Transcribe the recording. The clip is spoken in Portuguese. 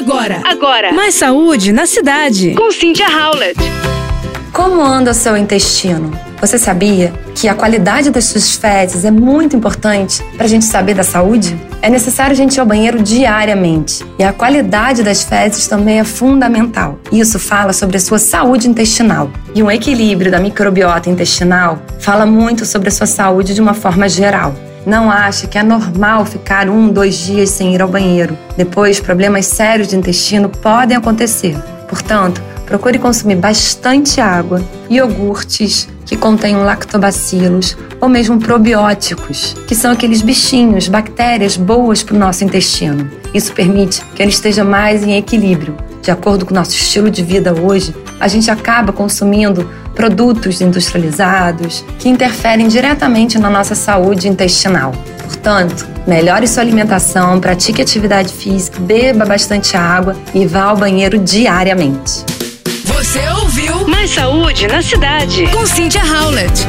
Agora, Agora, mais saúde na cidade. com Cynthia Howlett. Como anda o seu intestino? Você sabia que a qualidade das suas fezes é muito importante para a gente saber da saúde? É necessário a gente ir ao banheiro diariamente. E a qualidade das fezes também é fundamental. Isso fala sobre a sua saúde intestinal. E um equilíbrio da microbiota intestinal fala muito sobre a sua saúde de uma forma geral. Não ache que é normal ficar um, dois dias sem ir ao banheiro. Depois, problemas sérios de intestino podem acontecer. Portanto, procure consumir bastante água, iogurtes que contenham lactobacilos ou mesmo probióticos, que são aqueles bichinhos, bactérias boas para o nosso intestino. Isso permite que ele esteja mais em equilíbrio. De acordo com o nosso estilo de vida hoje, a gente acaba consumindo produtos industrializados que interferem diretamente na nossa saúde intestinal. Portanto, melhore sua alimentação, pratique atividade física, beba bastante água e vá ao banheiro diariamente. Você ouviu Mais saúde na cidade. com Cynthia Howlett.